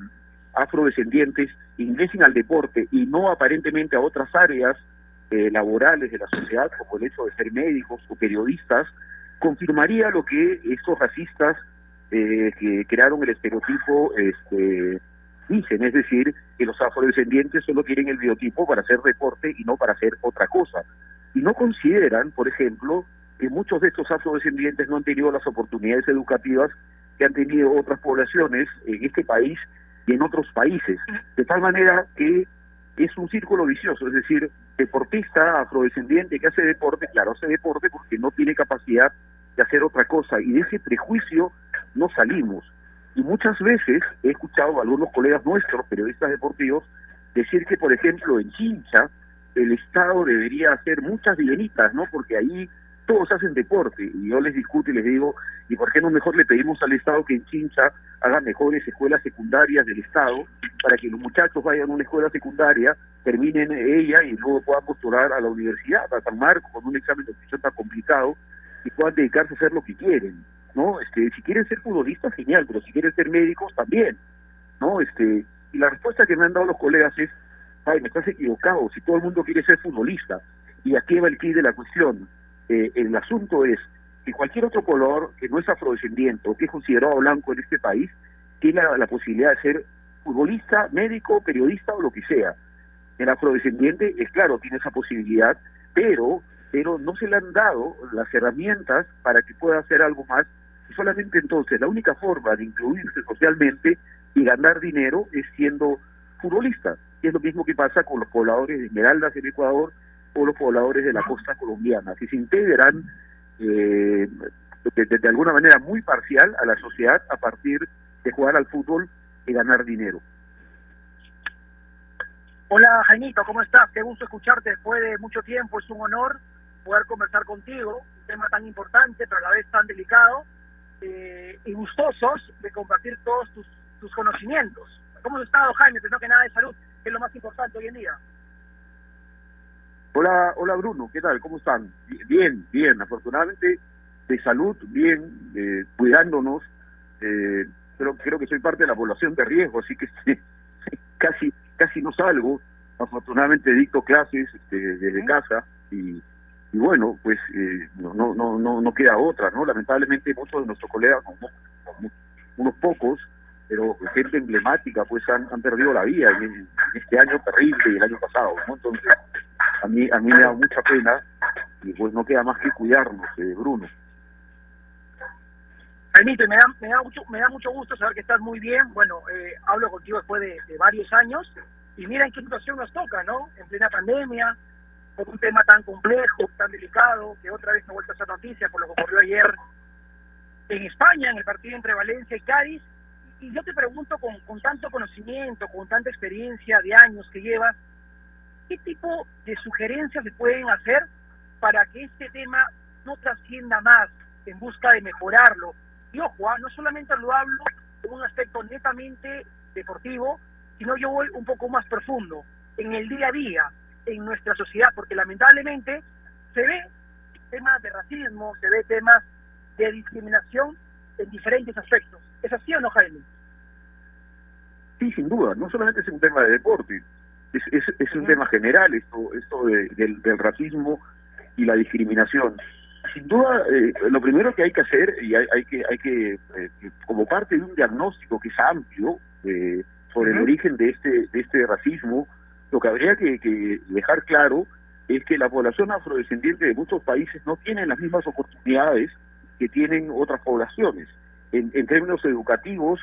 Speaker 13: afrodescendientes ingresen al deporte y no aparentemente a otras áreas eh, laborales de la sociedad, como el hecho de ser médicos o periodistas, confirmaría lo que estos racistas eh, que crearon el estereotipo este, dicen, es decir, que los afrodescendientes solo quieren el biotipo para hacer deporte y no para hacer otra cosa. Y no consideran, por ejemplo, que muchos de estos afrodescendientes no han tenido las oportunidades educativas que han tenido otras poblaciones en este país y en otros países, de tal manera que es un círculo vicioso, es decir, deportista afrodescendiente que hace deporte, claro, hace deporte porque no tiene capacidad de hacer otra cosa y de ese prejuicio no salimos. Y muchas veces he escuchado a algunos colegas nuestros, periodistas deportivos, decir que, por ejemplo, en Chincha el Estado debería hacer muchas villenitas, ¿no? Porque ahí todos hacen deporte. Y yo les discuto y les digo, ¿y por qué no mejor le pedimos al Estado que en Chincha haga mejores escuelas secundarias del Estado para que los muchachos vayan a una escuela secundaria, terminen ella y luego puedan postular a la universidad, a San Marcos, con un examen de admisión tan complicado, y puedan dedicarse a hacer lo que quieren, ¿no? Este, si quieren ser futbolistas, genial, pero si quieren ser médicos, también, ¿no? Este, y la respuesta que me han dado los colegas es, ay, me estás equivocado, si todo el mundo quiere ser futbolista, y aquí va el key de la cuestión, eh, el asunto es que cualquier otro color que no es afrodescendiente o que es considerado blanco en este país tiene la, la posibilidad de ser futbolista, médico, periodista o lo que sea. El afrodescendiente, es claro, tiene esa posibilidad, pero, pero no se le han dado las herramientas para que pueda hacer algo más. Solamente entonces la única forma de incluirse socialmente y ganar dinero es siendo futbolista. Y es lo mismo que pasa con los pobladores de Esmeraldas en Ecuador o los pobladores de la costa colombiana, que se integran eh, de, alguna manera muy parcial a la sociedad a partir de jugar al fútbol y ganar dinero.
Speaker 11: Hola Jaimito, ¿cómo estás? Qué gusto escucharte después de mucho tiempo. Es un honor poder conversar contigo, un tema tan importante, pero a la vez tan delicado, eh, y gustosos de compartir todos tus, tus conocimientos. ¿Cómo has estado, Jaime? Primero que nada de salud, que es lo más importante hoy en día.
Speaker 13: Hola, hola Bruno, ¿qué tal? ¿Cómo están? Bien, bien, afortunadamente de salud, bien, eh, cuidándonos. Eh, pero creo que soy parte de la población de riesgo, así que <laughs> casi casi no salgo. Afortunadamente dicto clases este, desde casa y, y bueno, pues eh, no, no, no, no, queda otra, ¿no? Lamentablemente muchos de nuestros colegas, como unos pocos, pero gente emblemática, pues han, han perdido la vida en, este año terrible y el año pasado, ¿no? Entonces, a mí, a mí me da mucha pena y pues no queda más que cuidarnos, eh, Bruno.
Speaker 11: Y me da, me, da mucho, me da mucho gusto saber que estás muy bien. Bueno, eh, hablo contigo después de, de varios años y mira en qué situación nos toca, ¿no? En plena pandemia, por un tema tan complejo, tan delicado, que otra vez me ha vuelto a hacer noticia por lo que ocurrió ayer en España, en el partido entre Valencia y Cádiz. Y yo te pregunto, con, con tanto conocimiento, con tanta experiencia de años que llevas, ¿qué tipo de sugerencias se pueden hacer para que este tema no trascienda más en busca de mejorarlo? Y ojo, ah, no solamente lo hablo en un aspecto netamente deportivo, sino yo voy un poco más profundo, en el día a día, en nuestra sociedad, porque lamentablemente se ve temas de racismo, se ve temas de discriminación en diferentes aspectos. ¿Es así o no, Jaime?
Speaker 13: Sí, sin duda, no solamente es un tema de deporte, es, es, es un tema general esto, esto de- del, del racismo y la discriminación. Sin duda, eh, lo primero que hay que hacer, y hay, hay que, hay que eh, como parte de un diagnóstico que es amplio eh, sobre el origen de este, de este racismo, lo que habría que, que dejar claro es que la población afrodescendiente de muchos países no tiene las mismas oportunidades que tienen otras poblaciones. En, términos educativos,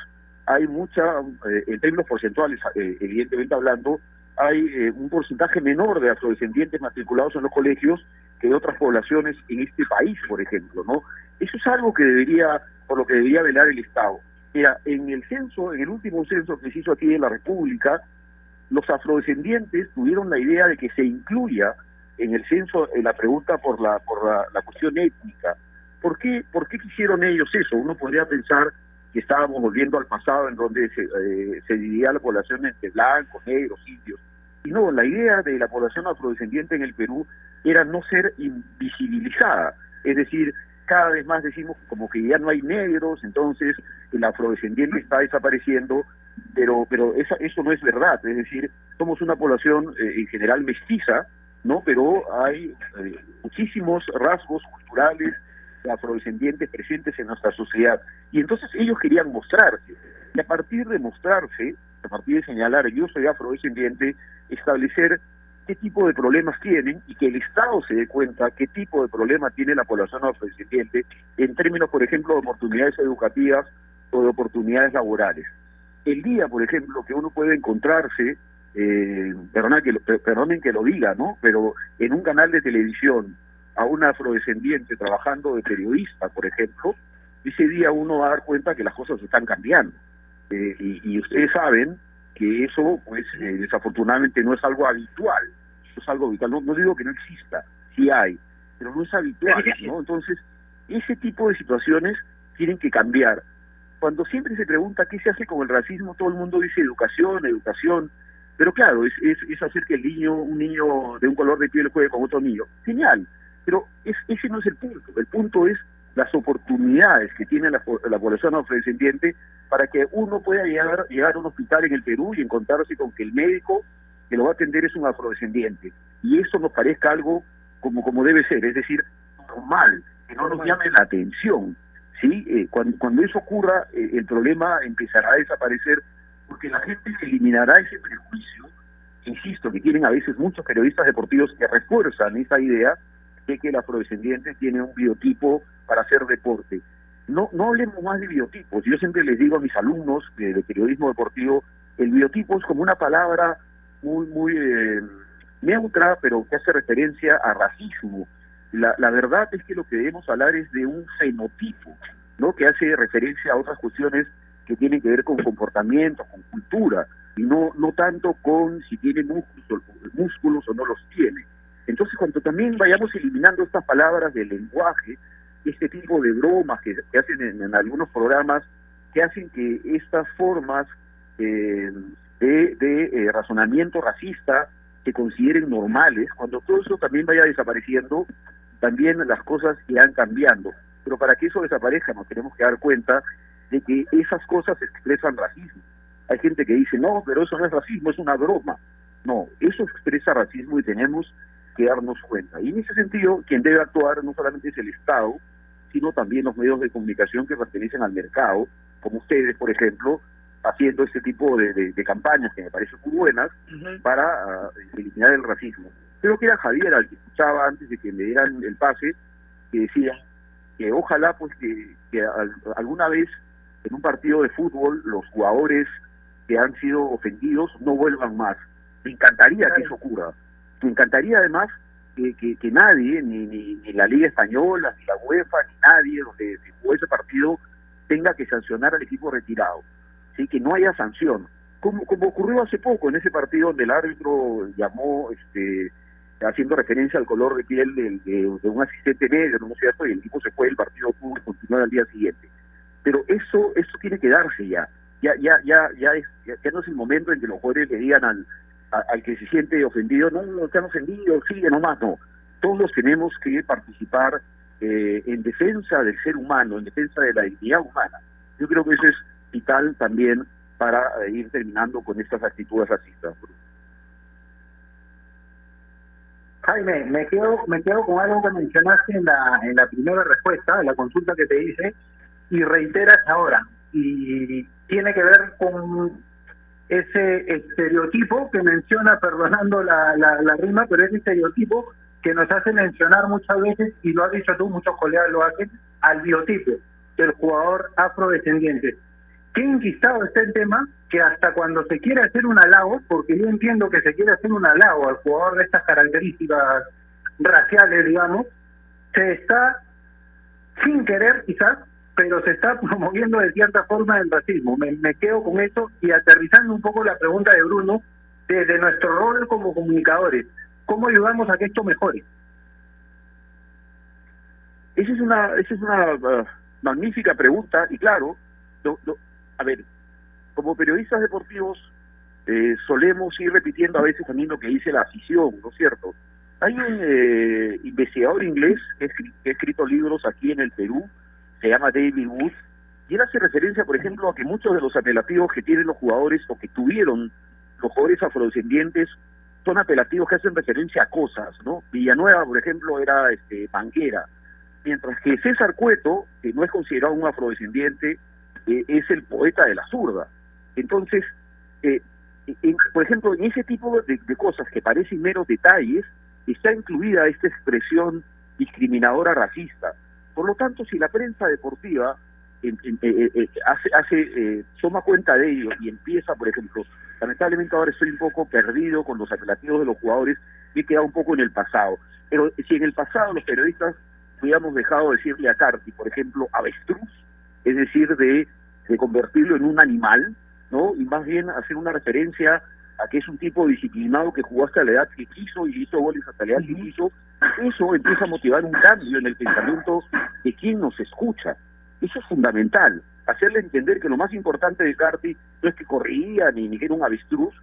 Speaker 13: hay mucha, eh, en términos porcentuales, eh, evidentemente hablando, hay eh, un porcentaje menor de afrodescendientes matriculados en los colegios que de otras poblaciones en este país, por ejemplo, ¿no? Eso es algo que debería, por lo que debería velar el Estado. Mira, en el censo, en el último censo que se hizo aquí en la República, los afrodescendientes tuvieron la idea de que se incluya en el censo en la pregunta por la por la, la cuestión étnica. ¿Por qué, ¿Por qué quisieron ellos eso? Uno podría pensar que estábamos volviendo al pasado en donde se, eh, se dividía la población entre blancos, negros, indios. Y no, la idea de la población afrodescendiente en el Perú era no ser invisibilizada. Es decir, cada vez más decimos como que ya no hay negros, entonces el afrodescendiente está desapareciendo, pero pero esa, eso no es verdad. Es decir, somos una población eh, en general mestiza, ¿no? Pero hay eh, muchísimos rasgos culturales afrodescendientes presentes en nuestra sociedad. Y entonces ellos querían mostrarse. Y a partir de mostrarse, a partir de señalar yo soy afrodescendiente, establecer qué tipo de problemas tienen y que el Estado se dé cuenta qué tipo de problema tiene la población afrodescendiente en términos, por ejemplo, de oportunidades educativas o de oportunidades laborales. El día, por ejemplo, que uno puede encontrarse, eh, perdona que perdonen que lo diga, ¿no? Pero en un canal de televisión a un afrodescendiente trabajando de periodista, por ejemplo, ese día uno va a dar cuenta que las cosas están cambiando. Eh, y ustedes saben que eso, pues, eh, desafortunadamente no es algo habitual. No es algo habitual. No, no digo que no exista, sí hay, pero no es habitual, ¿no? Entonces, ese tipo de situaciones tienen que cambiar. cuando siempre se pregunta qué se hace con el racismo, todo el mundo dice educación, educación, pero claro, es, es, es hacer que el niño, un niño de un color de piel juegue con otro niño. Genial, pero es, ese no es el punto. El punto es las oportunidades que tiene la, la población afrodescendiente para que uno pueda llegar, llegar a un hospital en el Perú y encontrarse con que el médico que lo va a atender es un afrodescendiente. Y eso nos parezca algo como, como debe ser, es decir, normal, que no nos llame la atención. ¿sí? Eh, cuando, cuando eso ocurra, eh, el problema empezará a desaparecer porque la gente eliminará ese prejuicio, insisto, que tienen a veces muchos periodistas deportivos que refuerzan esa idea de que el afrodescendiente tiene un biotipo para hacer deporte. No, no hablemos más de biotipos. Yo siempre les digo a mis alumnos de, de periodismo deportivo, el biotipo es como una palabra muy, muy eh, neutra, pero que hace referencia a racismo. La, la verdad es que lo que debemos hablar es de un fenotipo, ¿no? Que hace referencia a otras cuestiones que tienen que ver con comportamiento, con cultura, y no, no tanto con si tiene músculos, músculos o no los tiene. Entonces, cuando también vayamos eliminando estas palabras del lenguaje, este tipo de bromas que, hacen en, algunos programas, que hacen que estas formas eh, de, de eh, razonamiento racista se consideren normales, cuando todo eso también vaya desapareciendo, también las cosas irán cambiando. Pero para que eso desaparezca nos tenemos que dar cuenta de que esas cosas expresan racismo. Hay gente que dice, no, pero eso no es racismo, es una broma. No, eso expresa racismo y tenemos que darnos cuenta. Y en ese sentido, quien debe actuar no solamente es el Estado, sino también los medios de comunicación que pertenecen al mercado, como ustedes, por ejemplo, haciendo este tipo de, de, de campañas que me parecen muy buenas uh -huh. para uh, eliminar el racismo. Creo que era Javier al que escuchaba antes de que me dieran el pase, que decía que ojalá pues que, que al, alguna vez en un partido de fútbol los jugadores que han sido ofendidos no vuelvan más. Me encantaría que eso ocurra. Me encantaría además que, que, nadie, ni, ni, ni, la Liga Española, ni la UEFA, ni nadie donde se jugó ese partido tenga que sancionar al equipo retirado. ¿sí? Que no haya sanción. Como, como ocurrió hace poco en ese partido donde el árbitro llamó, este, haciendo referencia al color de piel de un asistente negro, ¿no es cierto? Y el equipo se fue, el partido pudo continuar al día siguiente. Pero eso, eso tiene que darse ya. Ya, ya, ya, ya, es, ya, ya no es el momento en que los jugadores le digan al, al que se siente ofendido, no, no te han ofendido, sigue nomás, no. Todos tenemos que participar eh, en defensa del ser humano, en defensa de la dignidad humana. Yo creo que eso es vital también para eh, ir terminando con estas actitudes racistas.
Speaker 10: Jaime, me quedo, me quedo con algo que mencionaste en la, en la primera respuesta, en la consulta que te hice, y reiteras ahora. Y tiene que ver con ese estereotipo que menciona, perdonando la, la, rima, pero ese estereotipo que nos hace mencionar muchas veces, y lo has dicho tú, muchos colegas lo hacen, al biotipo del jugador afrodescendiente. Qué inquistado está el tema que hasta cuando se quiere hacer un halago, porque yo entiendo que se quiere hacer un halago al jugador de estas características raciales, digamos, se está, sin querer quizás, pero se está <laughs> promoviendo de cierta forma el racismo. Me, me quedo con eso y aterrizando un poco la pregunta de Bruno, desde nuestro rol como comunicadores, ¿cómo ayudamos a que esto mejore?
Speaker 13: Esa es una, esa es una uh, magnífica pregunta y claro, lo, lo, a ver, como periodistas deportivos eh, solemos ir repitiendo a veces también lo que dice la afición, ¿no es cierto? Hay un eh, investigador inglés que ha escrito libros aquí en el Perú, se llama David Wood, y él hace referencia, por ejemplo, a que muchos de los apelativos que tienen los jugadores o que tuvieron los jugadores afrodescendientes son apelativos que hacen referencia a cosas, ¿no? Villanueva, por ejemplo, era este, banquera, mientras que César Cueto, que no es considerado un afrodescendiente, eh, es el poeta de la zurda. Entonces, eh, en, por ejemplo, en ese tipo de, de, cosas que parecen meros detalles, está incluida esta expresión discriminadora racista. Por lo tanto, si la prensa deportiva en, en, eh, hace, hace toma cuenta de ello y empieza, por ejemplo, lamentablemente ahora estoy un poco perdido con los apelativos de los jugadores y he quedado un poco en el pasado. Pero si en el pasado los periodistas hubiéramos dejado de decirle a Carti, por ejemplo, avestruz, es decir, de, de convertirlo en un animal, ¿no? Y más bien hacer una referencia a que es un tipo disciplinado que jugó hasta la edad que quiso y hizo goles hasta la edad que quiso, eso empieza a motivar un cambio en el pensamiento de quien nos escucha. Eso es fundamental. hacerle entender que lo más importante de Carti no es que corría ni, que era un avestruz,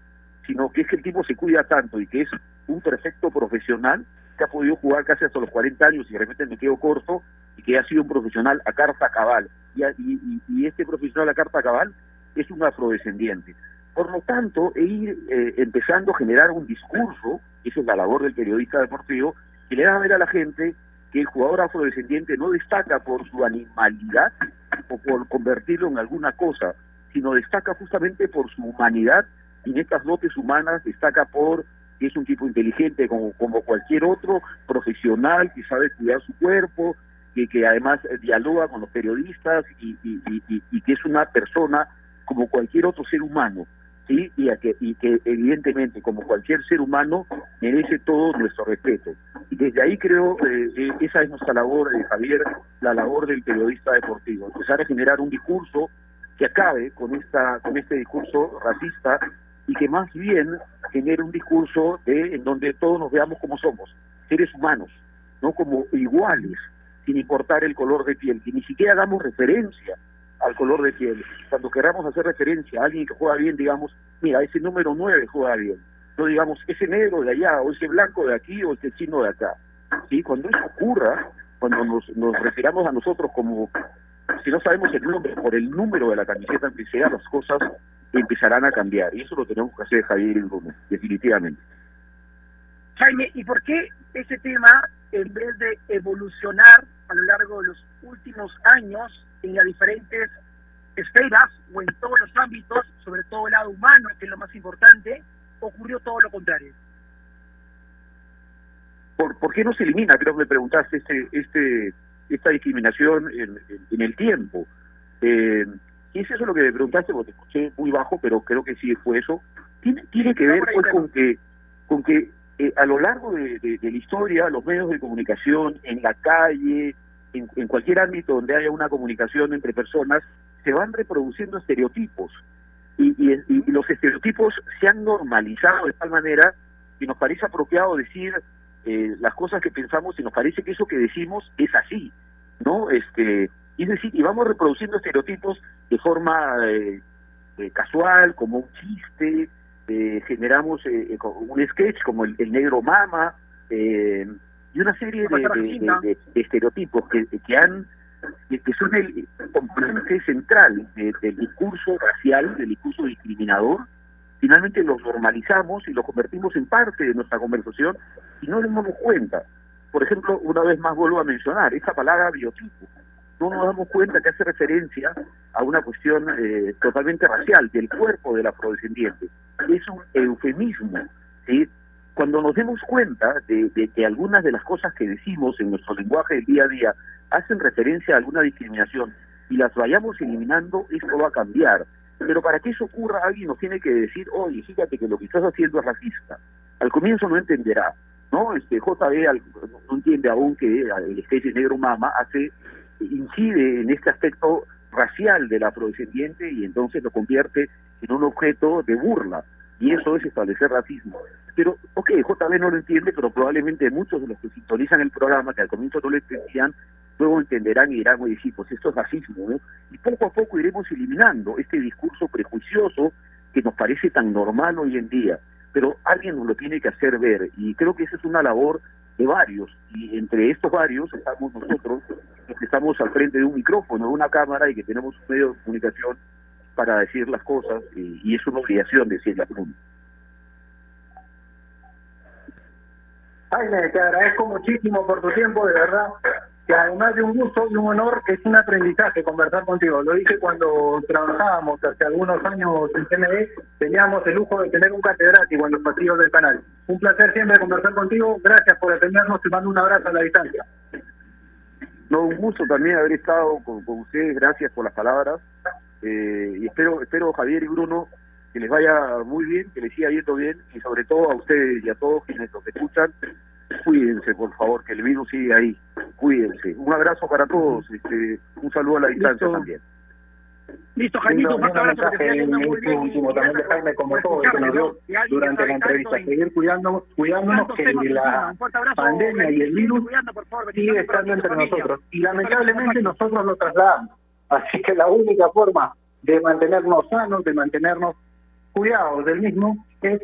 Speaker 13: sino que es que el tipo se cuida tanto y que es un perfecto profesional que ha podido jugar casi hasta los 40 años y de repente me quedo corto y que ha sido un profesional a carta cabal. Y, y, y este profesional a carta cabal es un afrodescendiente. Por lo tanto, e ir eh, empezando a generar un discurso, esa es la labor del periodista deportivo, que le da a ver a la gente que el jugador afrodescendiente no destaca por su animalidad o por convertirlo en alguna cosa, sino destaca justamente por su humanidad y en estas dotes humanas destaca por que es un tipo inteligente como, cualquier otro, profesional, que sabe cuidar su cuerpo, que, que además dialoga con los periodistas y, y que es una persona como cualquier otro ser humano. Y, que, y que evidentemente, como cualquier ser humano, merece todo nuestro respeto. Y desde ahí creo, eh, esa es nuestra labor, eh, Javier, la labor del periodista deportivo, empezar a generar un discurso que acabe con, esta, con este discurso racista y que más bien genere un discurso de, en donde todos nos veamos como somos, seres humanos, no como iguales, sin importar el color de piel, que ni siquiera damos referencia al color de piel. Cuando queramos hacer referencia a alguien que juega bien, digamos, mira, ese número 9 juega bien. No digamos, ese negro de allá, o ese blanco de aquí, o ese chino de acá. ¿Sí? Cuando eso ocurra, cuando nos, nos refiramos a nosotros como, si no sabemos el nombre, por el número de la camiseta, aunque sea, las cosas empezarán a cambiar. Y eso lo tenemos que hacer Javier y Bruno, definitivamente.
Speaker 11: Jaime, ¿y por qué ese tema, en vez de evolucionar a lo largo de los últimos años, en las diferentes esferas o en todos los ámbitos, sobre todo el lado humano, que es lo más importante, ocurrió todo lo contrario.
Speaker 13: ¿Por, por qué no se elimina, creo que me preguntaste, este, este, esta discriminación en, en, el tiempo? Eh, y es eso lo que me preguntaste, porque te escuché muy bajo, pero creo que sí fue eso. Tiene, tiene que ver pues, con que, con que eh, a lo largo de, de, de la historia, los medios de comunicación, en la calle, en, cualquier ámbito donde haya una comunicación entre personas, se van reproduciendo estereotipos. Y, los estereotipos se han normalizado de tal manera que nos parece apropiado decir eh, las cosas que pensamos y nos parece que eso que decimos es así, ¿no? Este, es decir, y vamos reproduciendo estereotipos de forma eh, eh, casual, como un chiste, generamos un sketch como el, el negro mama, y una serie de, estereotipos que, que han que son el componente central del discurso racial, del discurso discriminador, finalmente los normalizamos y los convertimos en parte de nuestra conversación y no nos damos cuenta. Por ejemplo, una vez más vuelvo a mencionar esa palabra biotipo. No nos damos cuenta que hace referencia a una cuestión eh, totalmente racial, del cuerpo del afrodescendiente. Es un eufemismo, ¿sí? Cuando nos demos cuenta de, que algunas de las cosas que decimos en nuestro lenguaje del día a día hacen referencia a alguna discriminación y las vayamos eliminando, esto va a cambiar. Pero para que eso ocurra, alguien nos tiene que decir, oye, fíjate que lo que estás haciendo es racista. Al comienzo no entenderá, ¿no? Este JB no entiende aún que el especie negro mama hace, incide en este aspecto racial del afrodescendiente y entonces lo convierte en un objeto de burla. Y eso es establecer racismo. Pero, ok, JB no lo entiende, pero probablemente muchos de los que sintonizan el programa, que al comienzo no lo entendían, luego entenderán y dirán, oye, sí, pues esto es racismo, ¿no? Y poco a poco iremos eliminando este discurso prejuicioso que nos parece tan normal hoy en día. Pero alguien nos lo tiene que hacer ver, y creo que esa es una labor de varios, y entre estos varios estamos nosotros, que estamos al frente de un micrófono, de una cámara y que tenemos un medio de comunicación para decir las cosas, y, es una obligación decirlas.
Speaker 10: Jaime, te agradezco muchísimo por tu tiempo, de verdad. Que además de un gusto y un honor, es un aprendizaje conversar contigo. Lo dije cuando trabajábamos hace algunos años en CMD, teníamos el lujo de tener un catedrático en los pasillos del canal. Un placer siempre conversar contigo. Gracias por atendernos. Te mando un abrazo a la distancia.
Speaker 13: No, un gusto también haber estado con, ustedes. Gracias por las palabras. Eh, y espero, espero, Javier y Bruno, que les vaya muy bien, que les siga yendo bien y sobre todo a ustedes y a todos quienes nos escuchan, cuídense por favor, que el virus sigue ahí, cuídense. Un abrazo para todos, este, un saludo a la distancia también.
Speaker 11: Listo, Jaimito, un abrazo.
Speaker 10: Este último también de Jaime, como todo, que nos dio durante la entrevista. Seguir cuidándonos, cuidándonos que la pandemia y el virus sigue estando entre nosotros. Y lamentablemente nosotros lo trasladamos Así que la única forma de mantenernos sanos, de mantenernos cuidados del mismo, es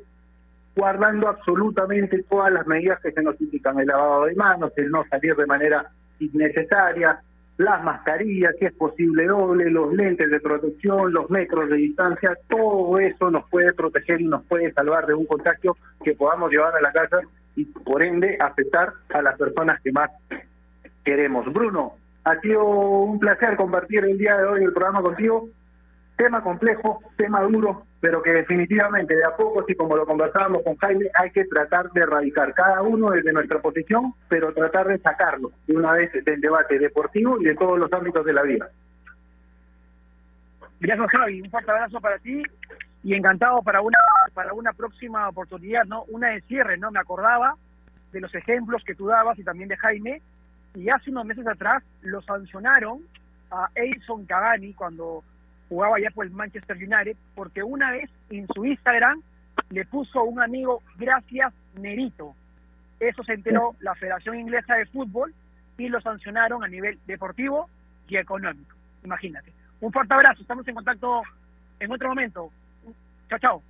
Speaker 10: guardando absolutamente todas las medidas que se nos indican, el lavado de manos, el no salir de manera innecesaria, las mascarillas, si es posible doble, los lentes de protección, los metros de distancia, todo eso nos puede proteger y nos puede salvar de un contagio que podamos llevar a la casa y por ende afectar a las personas que más queremos. Bruno, ha sido un placer compartir el día de hoy el programa contigo. Tema complejo, tema duro, pero que definitivamente de a poco, así como lo conversábamos con Jaime, hay que tratar de erradicar cada uno desde nuestra posición, pero tratar de sacarlo de una vez del debate deportivo y de todos los ámbitos de la vida.
Speaker 11: Gracias Javi, un fuerte abrazo para ti y encantado para una para una próxima oportunidad, ¿no? Una de cierre, ¿no? Me acordaba de los ejemplos que tú dabas y también de Jaime y hace unos meses atrás lo sancionaron a Edson Cavani cuando jugaba ya por el Manchester United, porque una vez en su Instagram le puso a un amigo gracias Nerito. Eso se enteró la Federación Inglesa de Fútbol y lo sancionaron a nivel deportivo y económico. Imagínate. Un fuerte abrazo, estamos en contacto en otro momento. Chao, chao.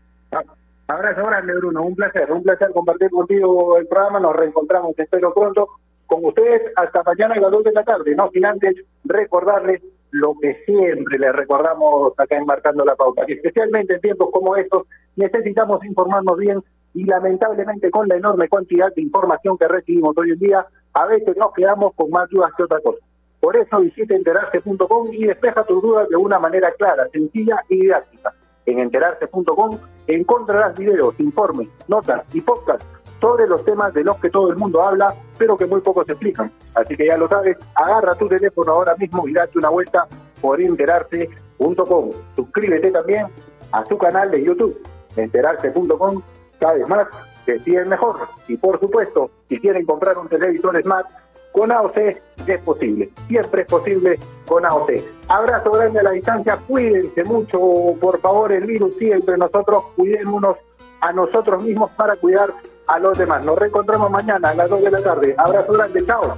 Speaker 10: Abrazo grande, Bruno. Un placer, un placer compartir contigo el programa. Nos reencontramos, espero pronto, con ustedes hasta mañana a las 2 de la tarde. No sin antes recordarles lo que siempre les recordamos acá enmarcando la pauta, que especialmente en tiempos como estos necesitamos informarnos bien y lamentablemente con la enorme cantidad de información que recibimos hoy en día, a veces nos quedamos con más dudas que otra cosa. Por eso visita enterarse.com y despeja tus dudas de una manera clara, sencilla y didáctica. En enterarse.com encontrarás videos, informes, notas y podcasts sobre los temas de los que todo el mundo habla, pero que muy pocos explican. Así que ya lo sabes, agarra tu teléfono ahora mismo y date una vuelta por enterarse.com. Suscríbete también a su canal de YouTube, enterarse.com, sabes más, deciden mejor. Y por supuesto, si quieren comprar un televisor Smart, con AOC es posible, siempre es posible con AOC. Abrazo grande a la distancia, cuídense mucho, por favor, el virus sigue entre nosotros, cuidémonos a nosotros mismos para cuidar a los demás. Nos reencontramos mañana a las 2 de la tarde. Abrazo grande, chao.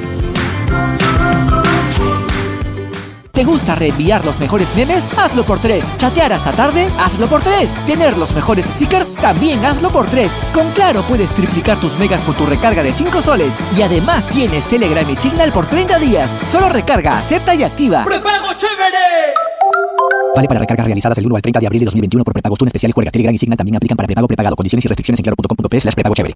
Speaker 2: ¿Te gusta reenviar los mejores memes? Hazlo por tres. ¿Chatear hasta tarde? Hazlo por tres. ¿Tener los mejores stickers? También hazlo por tres. Con Claro puedes triplicar tus megas con tu recarga de 5 soles. Y además tienes Telegram y Signal por 30 días. Solo recarga, acepta y activa.
Speaker 14: ¡Prepago chévere!
Speaker 8: Vale para recargas realizadas del 1 al 30 de abril de 2021 por prepagos. Tú especial y juega Telegram y Signal también aplican para prepago prepagado. Condiciones y restricciones en claro.com.p slash prepago chévere.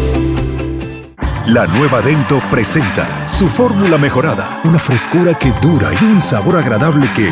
Speaker 5: La nueva Dento presenta su fórmula mejorada, una frescura que dura y un sabor agradable que